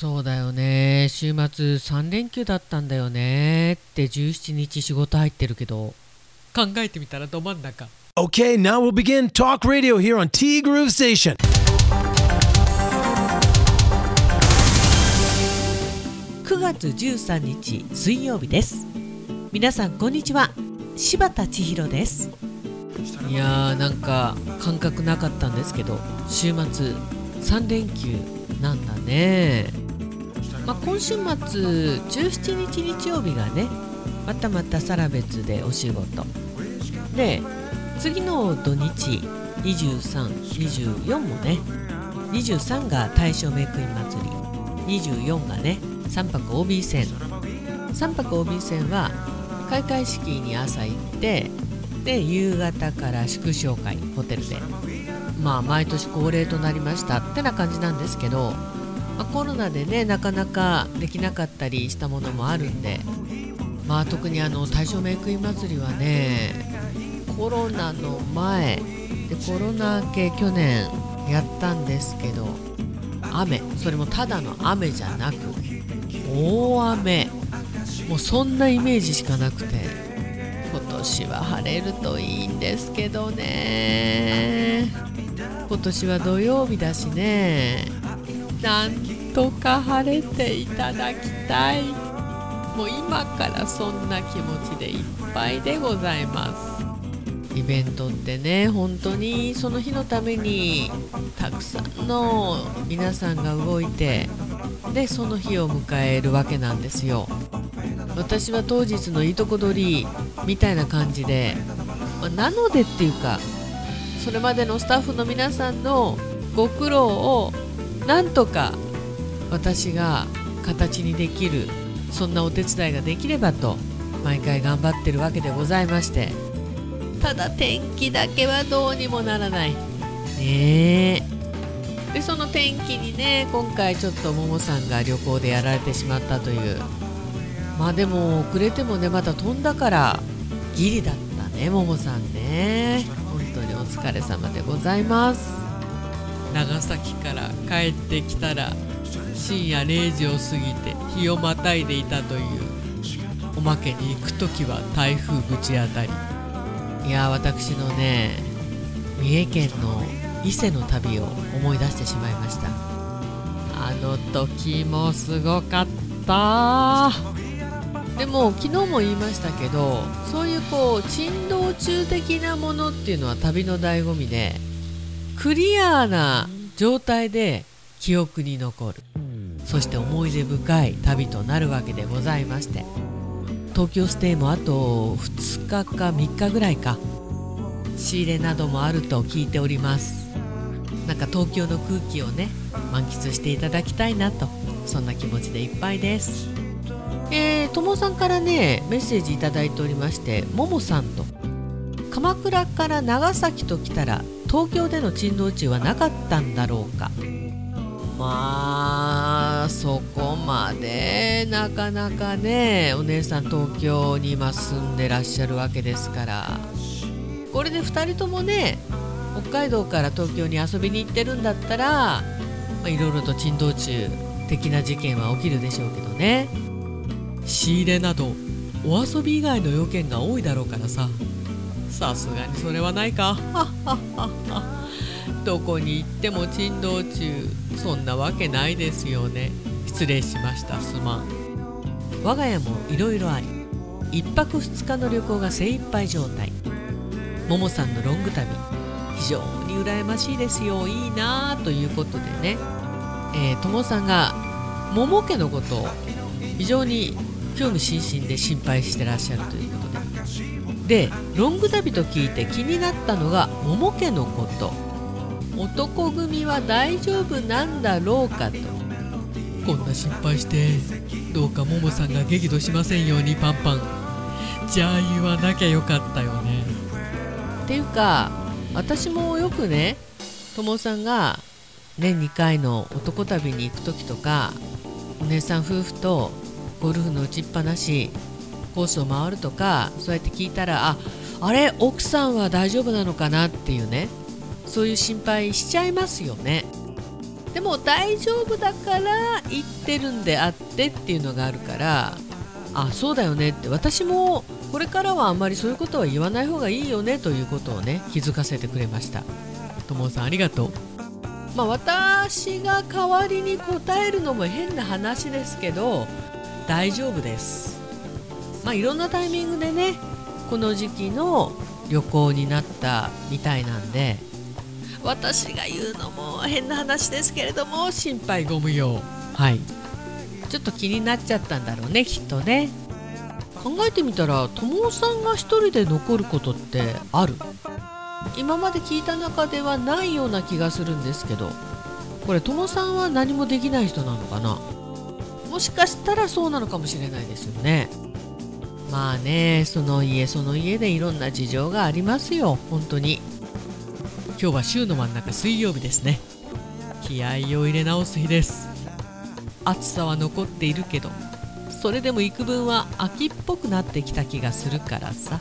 そうだよね。週末3連休だったんだよね。って17日仕事入ってるけど。考えてみたらど真ん中。Okay, now we'll begin talk radio here on T Groove Station. 9月13日水曜日です。皆さんこんにちは。柴田千尋です。いやーなんか感覚なかったんですけど週末3連休なんだね、まあ、今週末17日日曜日がねまたまたサラベツでお仕事。で次の土日2324もね23が大正メイクイン祭り24がね3泊 OB 戦3泊 OB 戦は開会式に朝行ってで夕方から祝勝会ホテルで。まあ毎年恒例となりましたってな感じなんですけど、まあ、コロナでねなかなかできなかったりしたものもあるんでまあ特にあの大正メイクイン祭りはねコロナの前でコロナ明け去年やったんですけど雨それもただの雨じゃなく大雨。もうそんなイメージしかなくて今年は晴れるといいんですけどね。今年は土曜日だしね。なんとか晴れていただきたい。もう今からそんな気持ちでいっぱいでございます。イベントってね本当にその日のためにたくさんの皆さんが動いてでその日を迎えるわけなんですよ。私は当日のいいとこ取りみたいな感じで、まあ、なのでっていうかそれまでのスタッフの皆さんのご苦労をなんとか私が形にできるそんなお手伝いができればと毎回頑張ってるわけでございまして。ただ天気だけはどうにもならない。ねえ。でその天気にね今回ちょっとももさんが旅行でやられてしまったという。まあでも遅れてもねまた飛んだからギリだったねももさんね。本当にお疲れ様でございます。長崎から帰ってきたら深夜0時を過ぎて日をまたいでいたという。おまけに行く時は台風ぶち当たり。いや私のね三重県の伊勢の旅を思い出してしまいました。あの時もすごかった。でも昨日も言いましたけどそういうこう珍道中的なものっていうのは旅の醍醐味でクリアな状態で記憶に残る。そして思い出深い旅となるわけでございまして。東京ステイもあと2日か3日ぐらいか。仕入れなどもあると聞いております。なんか東京の空気をね満喫していただきたいなと。そんな気持ちでいっぱいです。えー、ともさんからねメッセージ頂いておりましてももさんと。鎌倉から長崎と来たら東京での珍道中はなかったんだろうか。まあそこまでなかなかねお姉さん東京に今住んでらっしゃるわけですから。これで2人ともね北海道から東京に遊びに行ってるんだったらいろいろと珍道中的な事件は起きるでしょうけどね。仕入れなどお遊び以外の要件が多いだろうからさ。さすがにそれはないか。どこに行っても珍道中そんなわけないですよね。失礼しましたすまん。我が家もいろいろあり1泊2日の旅行が精一杯状態。ももさんのロング旅非常に羨ましいですよ。いいなあということでね。えー、ともさんが桃家のことを非常に興味津々で心配してらっしゃるということで。でロング旅と聞いて気になったのが桃家のこと。男組は大丈夫なんだろうかと。こんな心配してどうかももさんが激怒しませんようにパンパン。じゃあ言わなきゃよかったよね。っていうか私もよくねともさんが年2回の男旅に行く時とかお姉さん夫婦とゴルフの打ちっぱなしコースを回るとかそうやって聞いたらああれ奥さんは大丈夫なのかなっていうね。そういう心配しちゃいますよね。でも大丈夫だから言ってるんであってっていうのがあるからあそうだよねって私もこれからはあんまりそういうことは言わない方がいいよねということをね気づかせてくれました。ともさんありがとう。まあ私が代わりに答えるのも変な話ですけど大丈夫です。まあいろんなタイミングでねこの時期の旅行になったみたいなんで私が言うのも変な話ですけれども心配ご無用。はい。ちょっと気になっちゃったんだろうねきっとね。考えてみたら友さんが一人で残ることってある？今まで聞いた中ではないような気がするんですけどこれ友さんは何もできない人なのかな？もしかしたらそうなのかもしれないですよねまあねその家その家でいろんな事情がありますよ。本当に。今日は週の真ん中水曜日ですね。気合を入れ直す日です。暑さは残っているけどそれでも幾分は秋っぽくなってきた気がするからさ。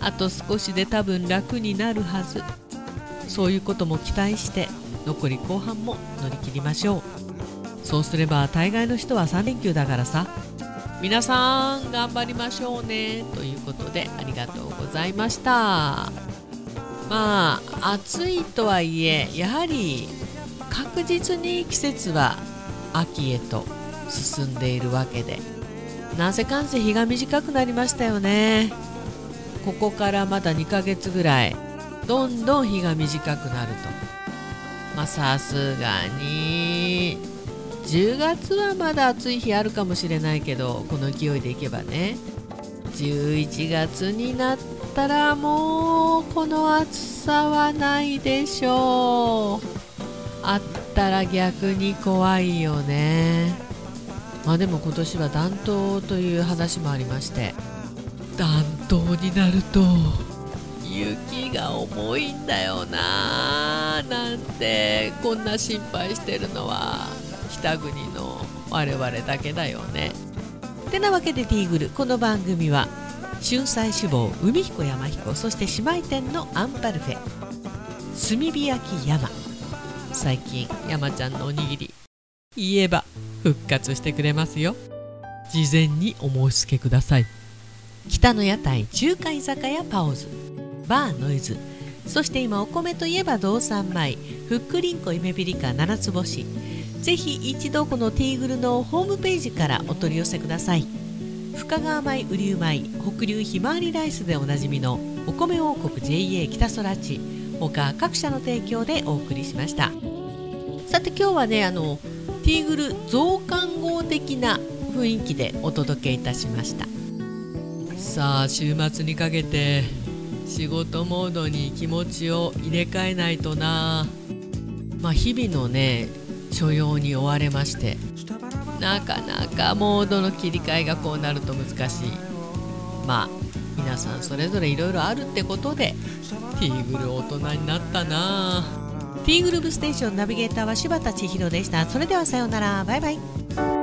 あと少しで多分楽になるはず。そういうことも期待して残り後半も乗り切りましょう。そうすれば大概の人は3連休だからさ。皆さん頑張りましょうねということでありがとうございました。まあ暑いとはいえやはり確実に季節は秋へと進んでいるわけでなぜかんせ日が短くなりましたよね。ここからまだ2ヶ月ぐらいどんどん日が短くなると。まあさすがに10月はまだ暑い日あるかもしれないけどこの勢いでいけばね。11月になったらもうこの暑さはないでしょう。あったら逆に怖いよね。まあでも今年は暖冬という話もありまして。暖冬になると雪が重いんだよななんてこんな心配してるのは。北国の我々だけだよね。てなわけでティーグルこの番組は春菜志望海彦山彦そして姉妹店のアンパルフェ炭火焼き山。最近山ちゃんのおにぎり言えば復活してくれますよ。事前にお申し付けください。北の屋台中華居酒屋パオズ。バーノイズ。そして今お米といえば道産米。ふっくりんこ夢ピリカ七つ星。ぜひ一度このティーグルのホームページからお取り寄せください。深川米雨竜米北流ひまわりライスでおなじみのお米王国 JA 北空地他各社の提供でお送りしました。さて今日はねあのティーグル増刊号的な雰囲気でお届けいたしました。さあ週末にかけて仕事モードに気持ちを入れ替えないとな。まあ日々のね所用に追われましてなかなかモードの切り替えがこうなると難しい。まあ皆さんそれぞれいろいろあるってことでティーグル大人になったな。ティーグループステーションナビゲーターは柴田千尋でした。それではさようなら。バイバイ。